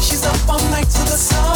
She's up all night to the sun.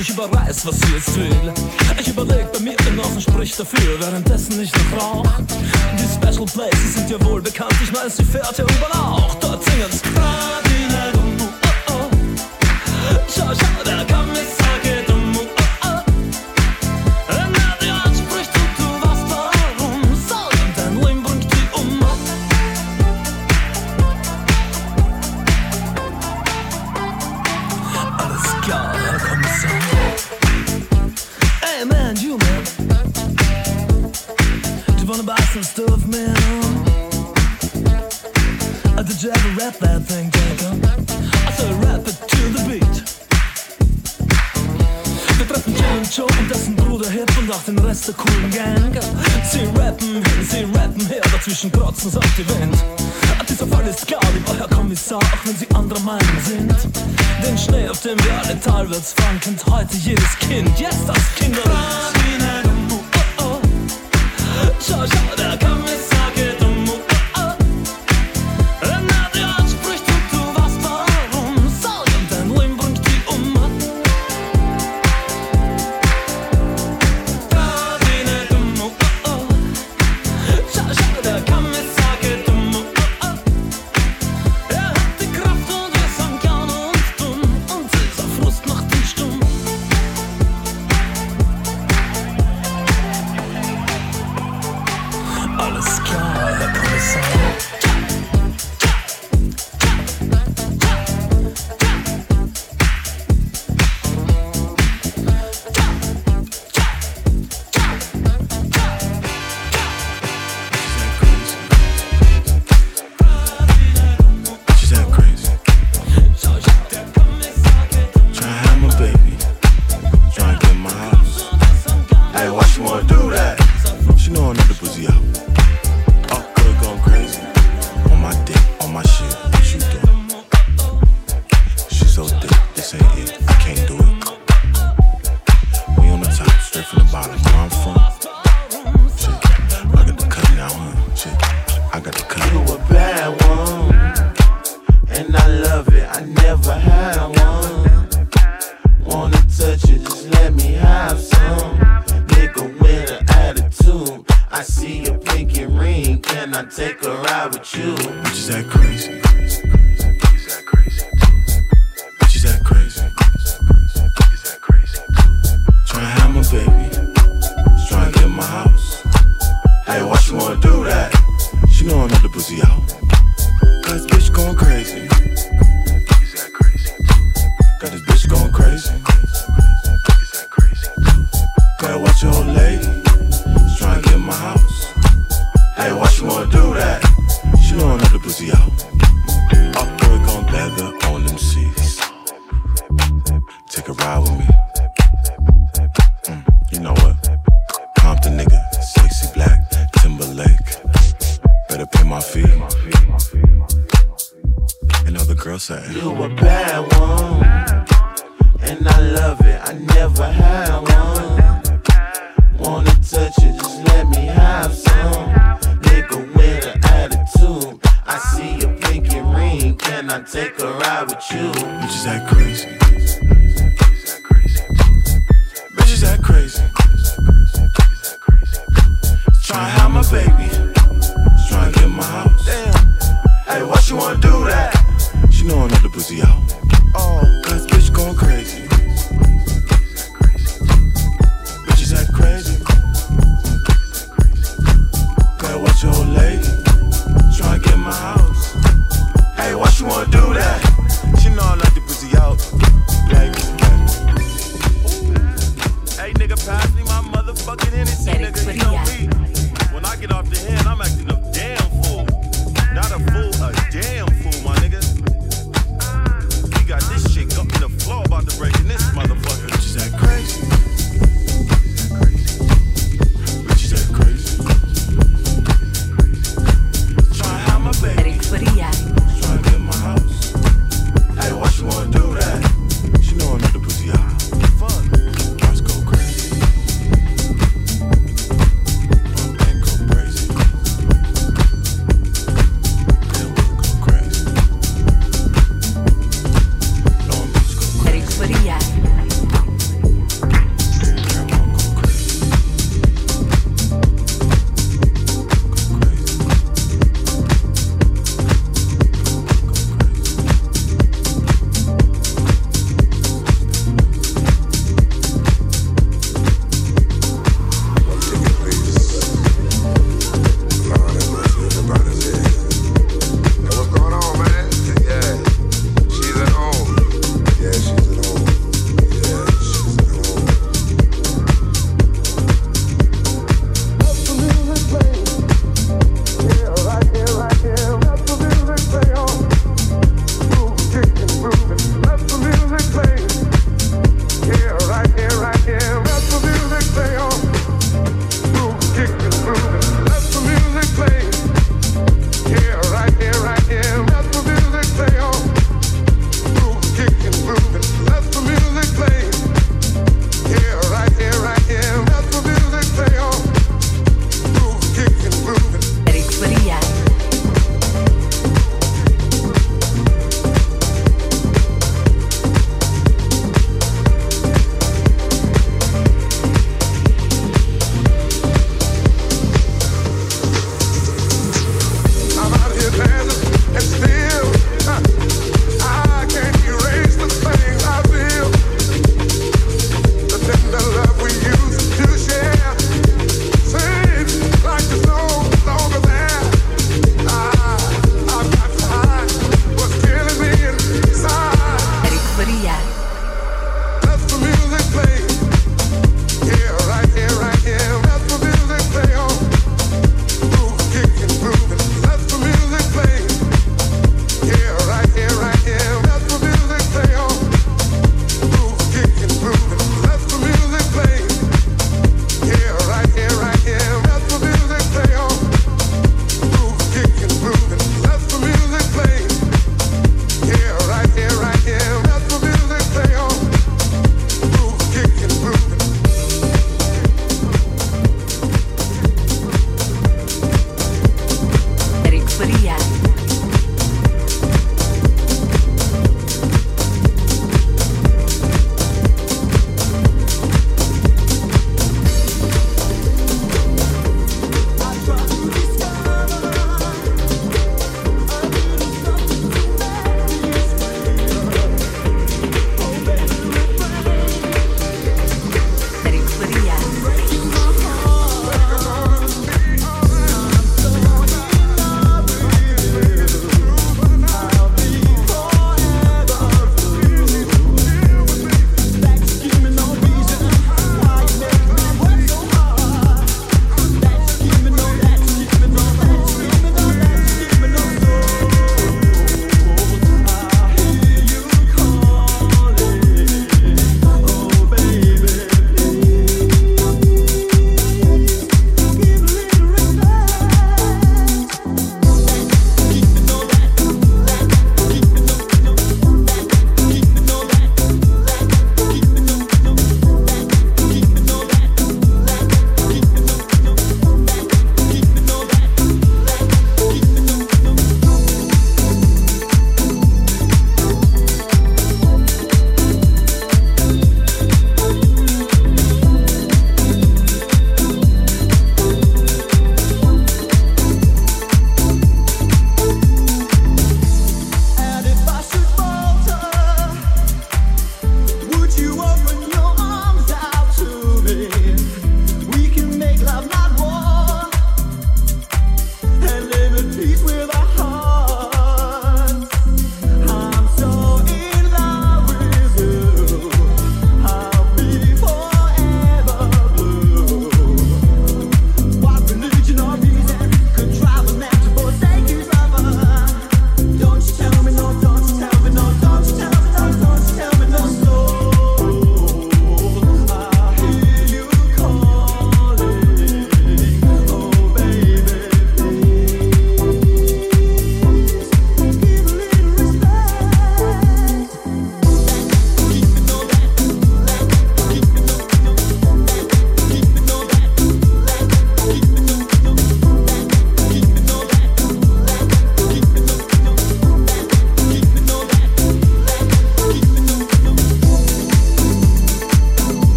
ich überreiß, was sie jetzt will. Ich überleg bei mir genossen, sprich dafür, währenddessen ich noch rauch. Die Special Places sind dir wohl bekannt, ich weiß, sie fährt ja mental wird's und heute jedes Kind. Jetzt am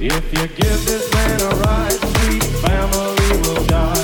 If you give this man a ride, sweet family will die.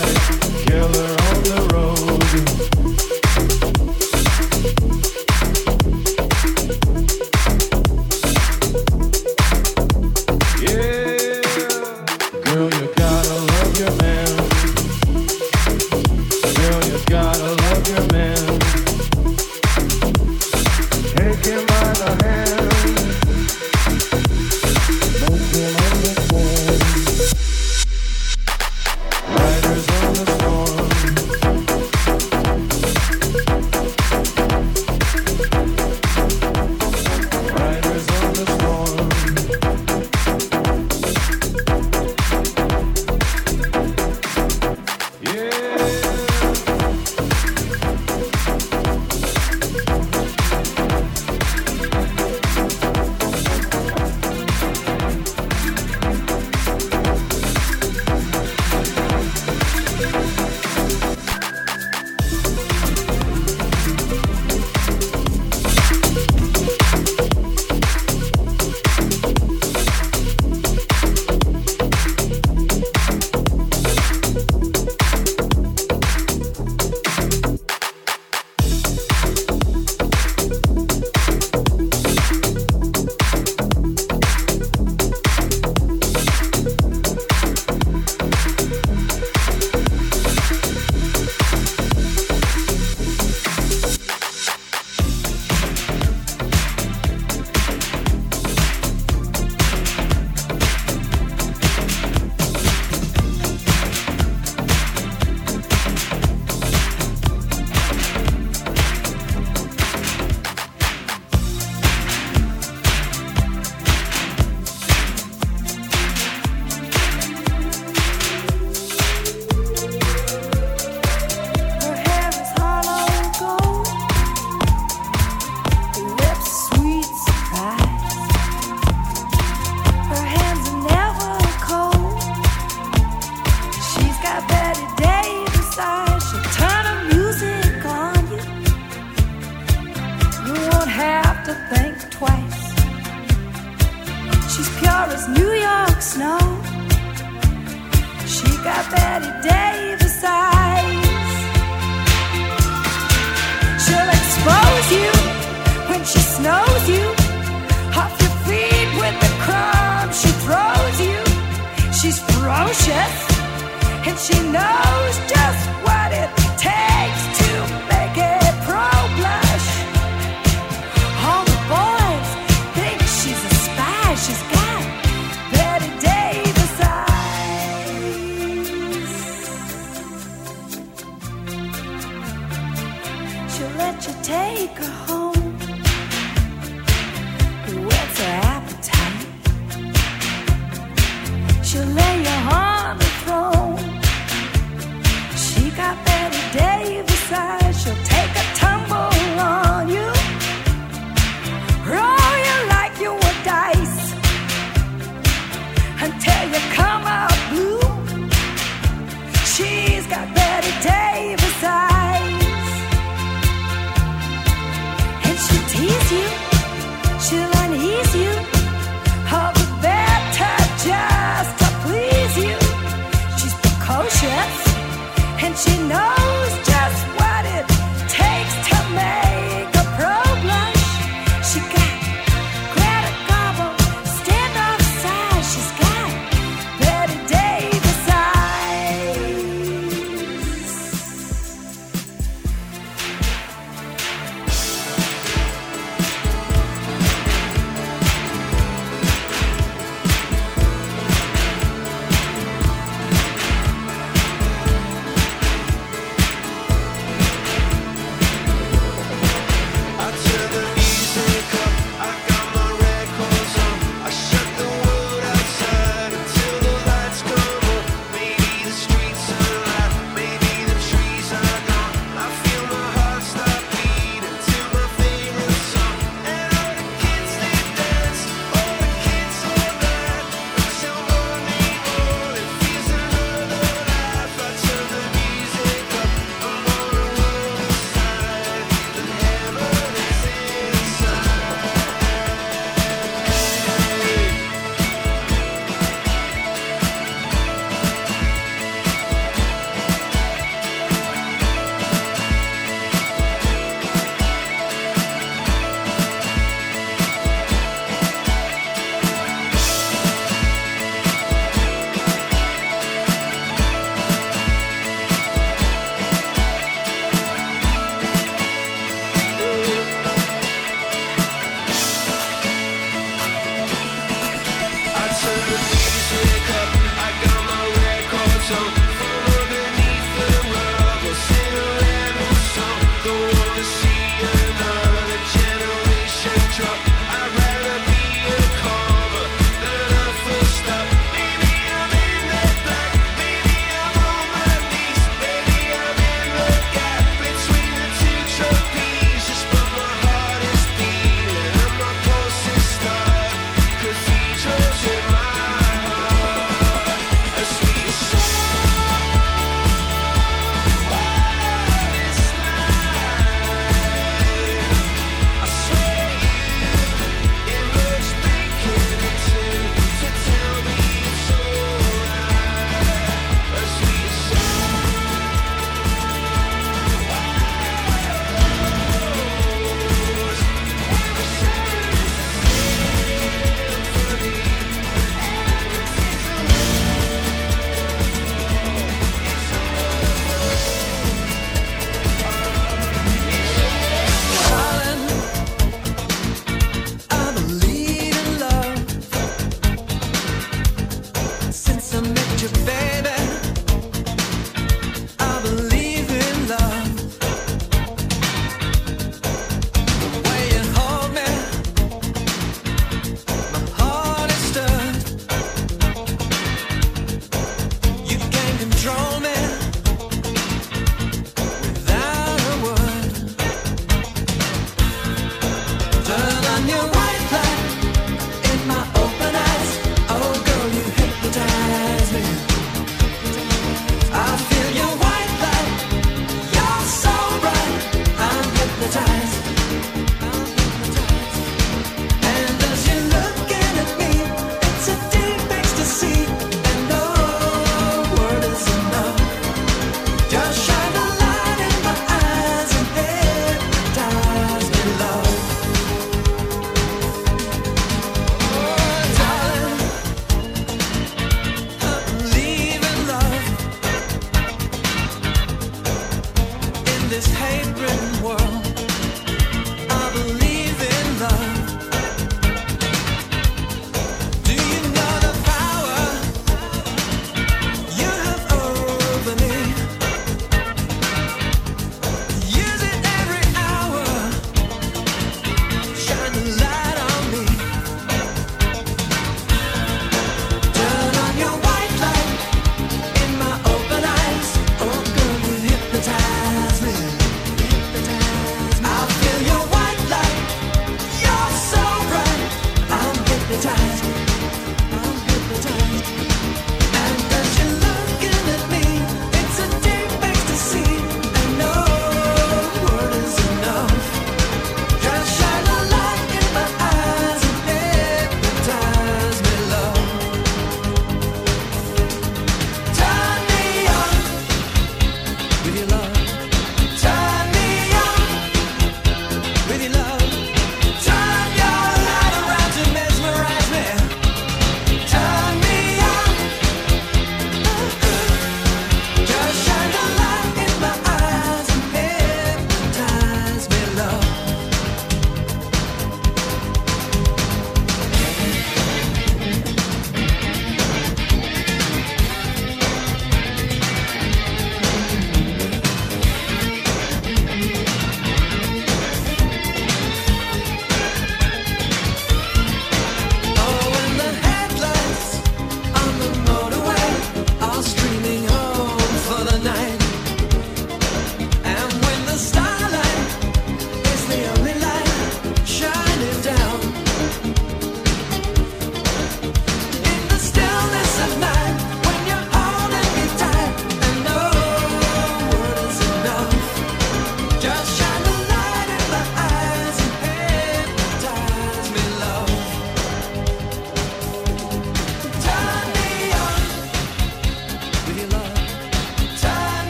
She's ferocious and she knows just what it